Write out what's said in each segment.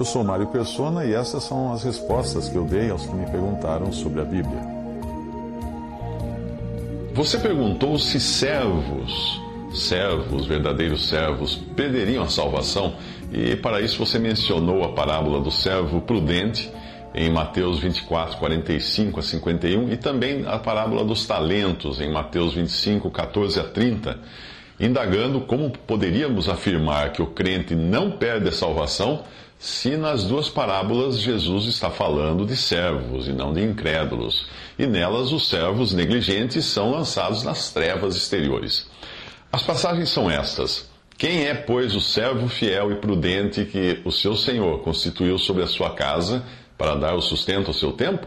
Eu sou Mário Persona e essas são as respostas que eu dei aos que me perguntaram sobre a Bíblia. Você perguntou se servos servos, verdadeiros servos, perderiam a salvação, e para isso você mencionou a parábola do servo prudente em Mateus 24, 45 a 51, e também a parábola dos talentos em Mateus 25, 14 a 30, indagando como poderíamos afirmar que o crente não perde a salvação se nas duas parábolas Jesus está falando de servos e não de incrédulos, e nelas os servos negligentes são lançados nas trevas exteriores. As passagens são estas. Quem é, pois, o servo fiel e prudente que o seu senhor constituiu sobre a sua casa para dar o sustento ao seu tempo?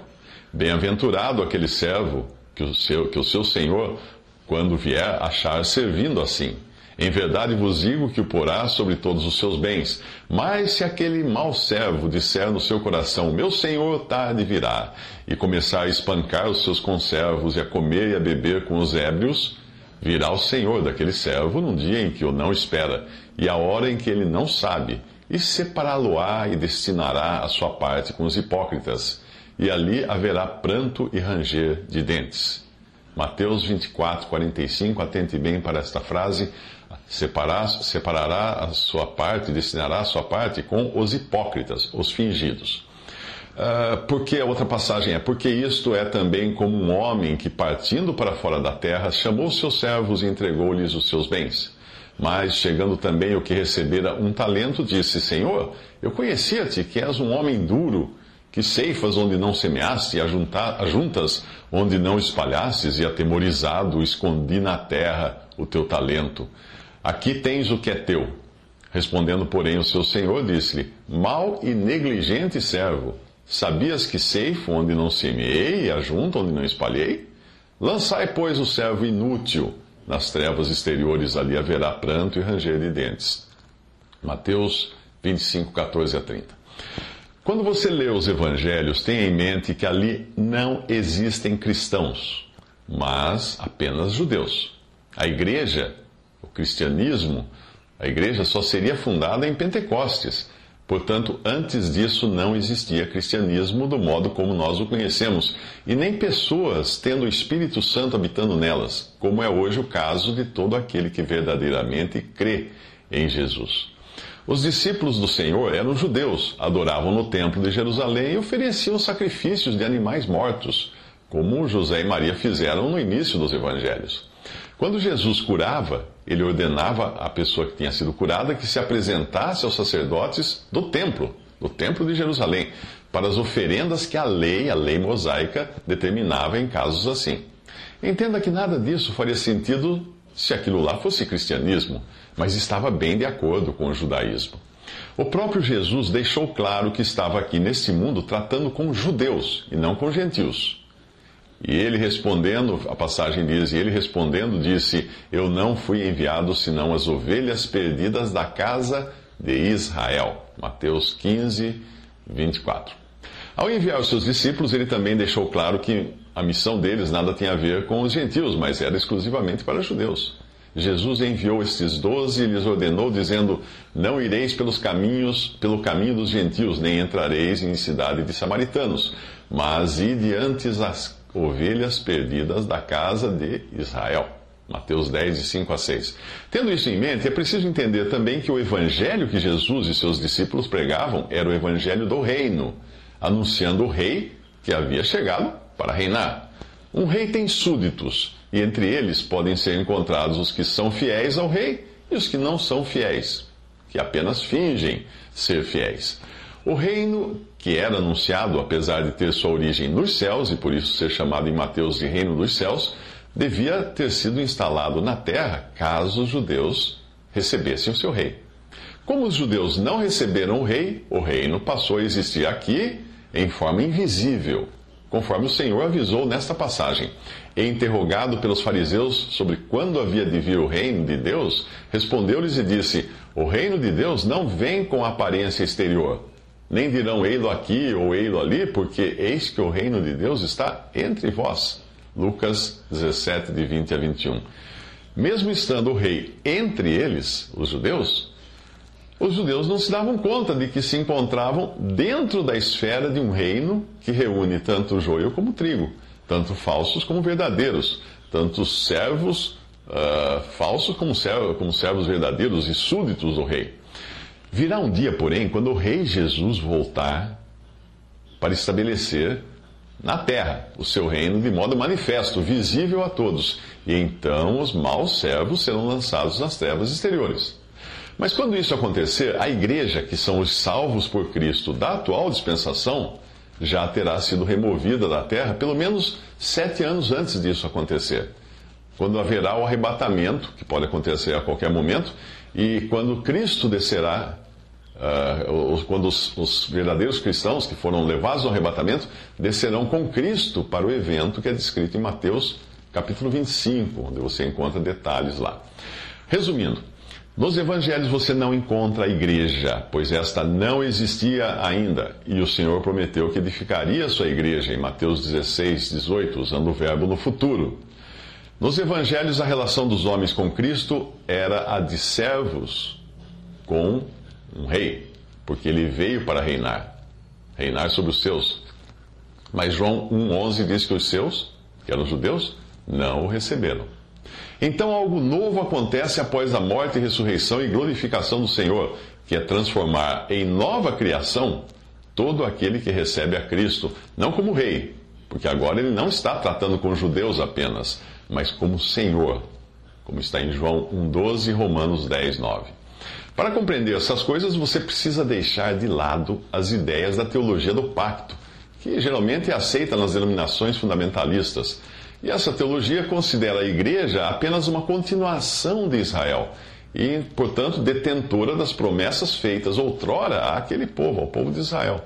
Bem-aventurado aquele servo que o seu, que o seu senhor, quando vier, achar servindo assim. Em verdade vos digo que o porá sobre todos os seus bens. Mas se aquele mau servo disser no seu coração, meu senhor tarde virá, e começar a espancar os seus conservos e a comer e a beber com os ébrios, Virá o Senhor daquele servo num dia em que o não espera, e a hora em que ele não sabe, e separá-lo-á e destinará a sua parte com os hipócritas, e ali haverá pranto e ranger de dentes. Mateus 24, 45, atente bem para esta frase, separar, separará a sua parte, destinará a sua parte com os hipócritas, os fingidos. Uh, porque a outra passagem é: Porque isto é também como um homem que, partindo para fora da terra, chamou seus servos e entregou-lhes os seus bens. Mas, chegando também o que recebera um talento, disse: Senhor, eu conhecia-te que és um homem duro, que ceifas onde não semeaste, e ajuntas onde não espalhastes, e atemorizado escondi na terra o teu talento. Aqui tens o que é teu. Respondendo, porém, o seu senhor disse-lhe: Mal e negligente servo. Sabias que ceifo onde não semeei e ajunto onde não espalhei? Lançai, pois, o servo inútil nas trevas exteriores, ali haverá pranto e ranger de dentes. Mateus 25, 14 a 30. Quando você lê os evangelhos, tenha em mente que ali não existem cristãos, mas apenas judeus. A igreja, cristianismo, a igreja só seria fundada em Pentecostes Portanto, antes disso não existia cristianismo do modo como nós o conhecemos, e nem pessoas tendo o Espírito Santo habitando nelas, como é hoje o caso de todo aquele que verdadeiramente crê em Jesus. Os discípulos do Senhor eram judeus, adoravam no templo de Jerusalém e ofereciam sacrifícios de animais mortos, como José e Maria fizeram no início dos evangelhos. Quando Jesus curava, ele ordenava à pessoa que tinha sido curada que se apresentasse aos sacerdotes do templo, do templo de Jerusalém, para as oferendas que a lei, a lei mosaica, determinava em casos assim. Entenda que nada disso faria sentido se aquilo lá fosse cristianismo, mas estava bem de acordo com o judaísmo. O próprio Jesus deixou claro que estava aqui neste mundo tratando com judeus e não com gentios. E ele respondendo, a passagem diz, e ele respondendo disse: Eu não fui enviado senão as ovelhas perdidas da casa de Israel. Mateus 15, 24. Ao enviar os seus discípulos, ele também deixou claro que a missão deles nada tinha a ver com os gentios, mas era exclusivamente para os judeus. Jesus enviou estes doze e lhes ordenou, dizendo: Não ireis pelos caminhos, pelo caminho dos gentios, nem entrareis em cidade de samaritanos, mas ide antes as ovelhas perdidas da casa de Israel. Mateus 10, de 5 a 6. Tendo isso em mente, é preciso entender também que o evangelho que Jesus e seus discípulos pregavam era o evangelho do reino, anunciando o rei que havia chegado para reinar. Um rei tem súditos, e entre eles podem ser encontrados os que são fiéis ao rei e os que não são fiéis, que apenas fingem ser fiéis. O reino que era anunciado, apesar de ter sua origem nos céus e por isso ser chamado em Mateus de Reino dos Céus, devia ter sido instalado na terra caso os judeus recebessem o seu rei. Como os judeus não receberam o rei, o reino passou a existir aqui em forma invisível, conforme o Senhor avisou nesta passagem. E interrogado pelos fariseus sobre quando havia de vir o reino de Deus, respondeu-lhes e disse: O reino de Deus não vem com aparência exterior, nem dirão ei-lo aqui ou ei-lo ali, porque eis que o reino de Deus está entre vós. Lucas 17, de 20 a 21. Mesmo estando o rei entre eles, os judeus, os judeus não se davam conta de que se encontravam dentro da esfera de um reino que reúne tanto joio como trigo, tanto falsos como verdadeiros, tanto servos uh, falsos como como servos verdadeiros e súditos do rei. Virá um dia, porém, quando o rei Jesus voltar para estabelecer na terra o seu reino de modo manifesto, visível a todos, e então os maus servos serão lançados nas trevas exteriores. Mas quando isso acontecer, a igreja, que são os salvos por Cristo da atual dispensação, já terá sido removida da terra pelo menos sete anos antes disso acontecer. Quando haverá o arrebatamento, que pode acontecer a qualquer momento, e quando Cristo descerá, uh, quando os, os verdadeiros cristãos que foram levados ao arrebatamento descerão com Cristo para o evento que é descrito em Mateus capítulo 25, onde você encontra detalhes lá. Resumindo, nos evangelhos você não encontra a igreja, pois esta não existia ainda, e o Senhor prometeu que edificaria a sua igreja em Mateus 16, 18, usando o verbo no futuro. Nos evangelhos, a relação dos homens com Cristo era a de servos com um rei, porque ele veio para reinar reinar sobre os seus. Mas João 1,11 diz que os seus, que eram judeus, não o receberam. Então algo novo acontece após a morte, ressurreição e glorificação do Senhor, que é transformar em nova criação todo aquele que recebe a Cristo, não como rei, porque agora ele não está tratando com judeus apenas, mas como Senhor, como está em João 1,12 e Romanos 10, 9. Para compreender essas coisas, você precisa deixar de lado as ideias da teologia do pacto, que geralmente é aceita nas denominações fundamentalistas e essa teologia considera a igreja apenas uma continuação de Israel e, portanto, detentora das promessas feitas outrora àquele povo, ao povo de Israel.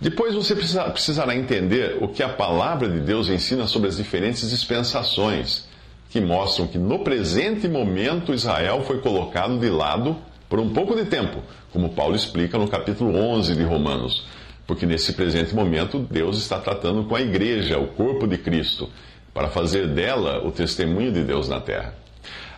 Depois você precisará entender o que a palavra de Deus ensina sobre as diferentes dispensações, que mostram que no presente momento Israel foi colocado de lado por um pouco de tempo, como Paulo explica no capítulo 11 de Romanos, porque nesse presente momento Deus está tratando com a igreja, o corpo de Cristo para fazer dela o testemunho de Deus na terra.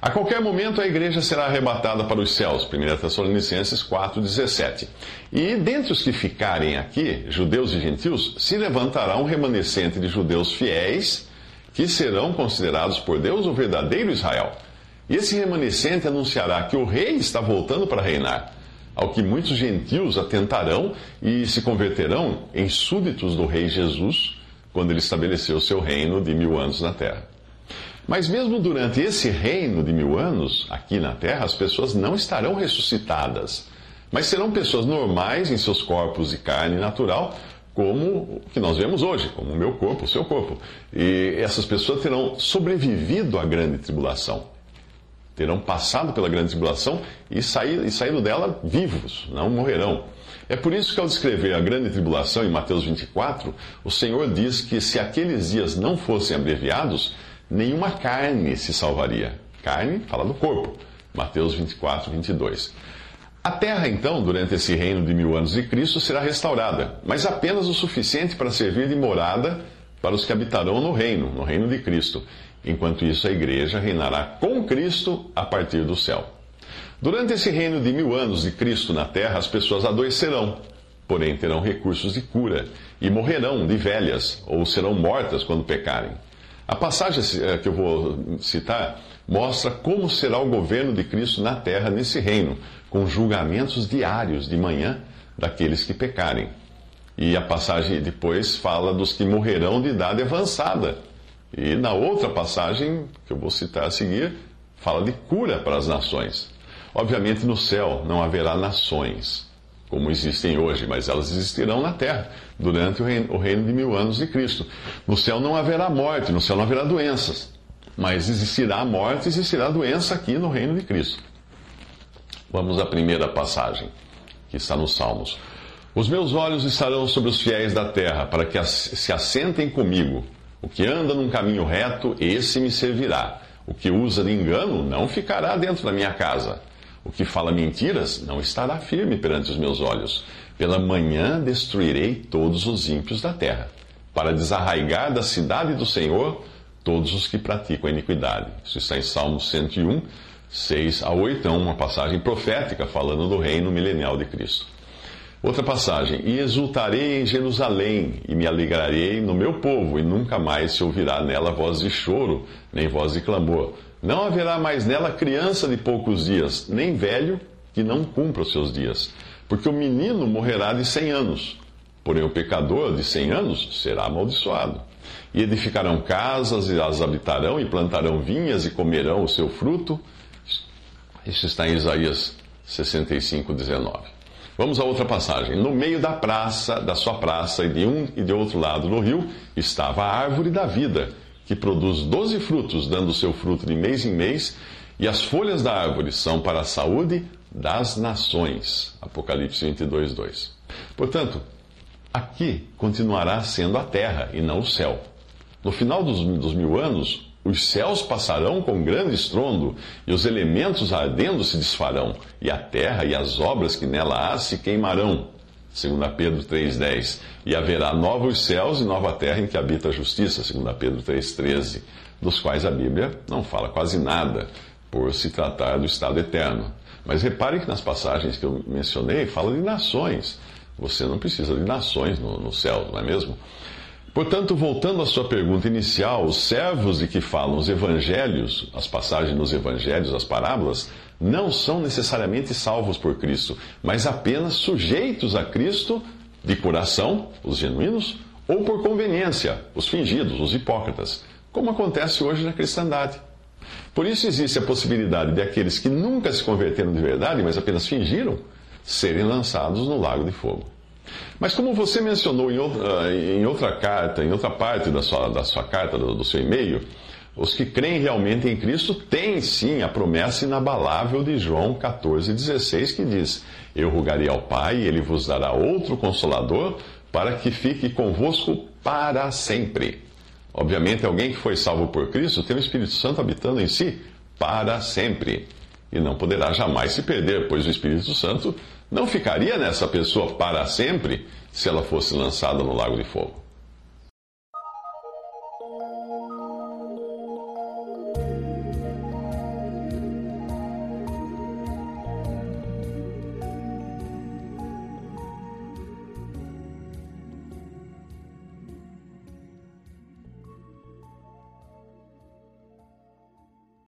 A qualquer momento a igreja será arrebatada para os céus, 1 Tessalonicenses 4,17. E dentre os que ficarem aqui, judeus e gentios, se levantará um remanescente de judeus fiéis, que serão considerados por Deus o verdadeiro Israel. Esse remanescente anunciará que o rei está voltando para reinar, ao que muitos gentios atentarão e se converterão em súditos do rei Jesus quando ele estabeleceu seu reino de mil anos na terra. Mas mesmo durante esse reino de mil anos, aqui na terra, as pessoas não estarão ressuscitadas, mas serão pessoas normais em seus corpos e carne natural, como o que nós vemos hoje, como o meu corpo, o seu corpo. E essas pessoas terão sobrevivido à grande tribulação. Terão passado pela grande tribulação e saído, e saído dela vivos, não morrerão. É por isso que, ao descrever a grande tribulação em Mateus 24, o Senhor diz que se aqueles dias não fossem abreviados, nenhuma carne se salvaria. Carne fala do corpo. Mateus 24, 22. A terra, então, durante esse reino de mil anos de Cristo, será restaurada, mas apenas o suficiente para servir de morada para os que habitarão no reino, no reino de Cristo. Enquanto isso, a igreja reinará com Cristo a partir do céu. Durante esse reino de mil anos de Cristo na terra, as pessoas adoecerão, porém terão recursos de cura, e morrerão de velhas, ou serão mortas quando pecarem. A passagem eh, que eu vou citar mostra como será o governo de Cristo na terra nesse reino, com julgamentos diários de manhã daqueles que pecarem. E a passagem depois fala dos que morrerão de idade avançada. E na outra passagem, que eu vou citar a seguir, fala de cura para as nações. Obviamente, no céu não haverá nações, como existem hoje, mas elas existirão na terra, durante o reino, o reino de mil anos de Cristo. No céu não haverá morte, no céu não haverá doenças, mas existirá morte, existirá doença aqui no reino de Cristo. Vamos à primeira passagem, que está nos Salmos. Os meus olhos estarão sobre os fiéis da terra, para que se assentem comigo. O que anda num caminho reto, esse me servirá. O que usa de engano não ficará dentro da minha casa. O que fala mentiras não estará firme perante os meus olhos. Pela manhã destruirei todos os ímpios da terra, para desarraigar da cidade do Senhor todos os que praticam a iniquidade. Isso está em Salmo 101, 6 a 8, é uma passagem profética falando do reino milenial de Cristo. Outra passagem: E exultarei em Jerusalém, e me alegrarei no meu povo, e nunca mais se ouvirá nela voz de choro, nem voz de clamor. Não haverá mais nela criança de poucos dias, nem velho que não cumpra os seus dias. Porque o menino morrerá de cem anos, porém o pecador de cem anos será amaldiçoado. E edificarão casas, e as habitarão, e plantarão vinhas, e comerão o seu fruto. Isso está em Isaías 65, 19. Vamos a outra passagem. No meio da praça, da sua praça, e de um e de outro lado do rio, estava a árvore da vida, que produz doze frutos, dando seu fruto de mês em mês, e as folhas da árvore são para a saúde das nações. Apocalipse 22, 2. Portanto, aqui continuará sendo a terra e não o céu. No final dos, dos mil anos, os céus passarão com grande estrondo, e os elementos ardendo se desfarão, e a terra e as obras que nela há se queimarão. 2 Pedro 3,10. E haverá novos céus e nova terra em que habita a justiça. 2 Pedro 3,13. Dos quais a Bíblia não fala quase nada, por se tratar do estado eterno. Mas repare que nas passagens que eu mencionei, fala de nações. Você não precisa de nações no, no céu, não é mesmo? Portanto, voltando à sua pergunta inicial, os servos de que falam os evangelhos, as passagens nos evangelhos, as parábolas, não são necessariamente salvos por Cristo, mas apenas sujeitos a Cristo de coração, os genuínos, ou por conveniência, os fingidos, os hipócritas, como acontece hoje na cristandade. Por isso existe a possibilidade de aqueles que nunca se converteram de verdade, mas apenas fingiram, serem lançados no lago de fogo. Mas como você mencionou em outra, em outra carta, em outra parte da sua, da sua carta, do, do seu e-mail, os que creem realmente em Cristo têm sim a promessa inabalável de João 14,16, que diz: Eu rogarei ao Pai, e ele vos dará outro consolador, para que fique convosco para sempre. Obviamente, alguém que foi salvo por Cristo tem o Espírito Santo habitando em si para sempre. E não poderá jamais se perder, pois o Espírito Santo não ficaria nessa pessoa para sempre se ela fosse lançada no lago de fogo.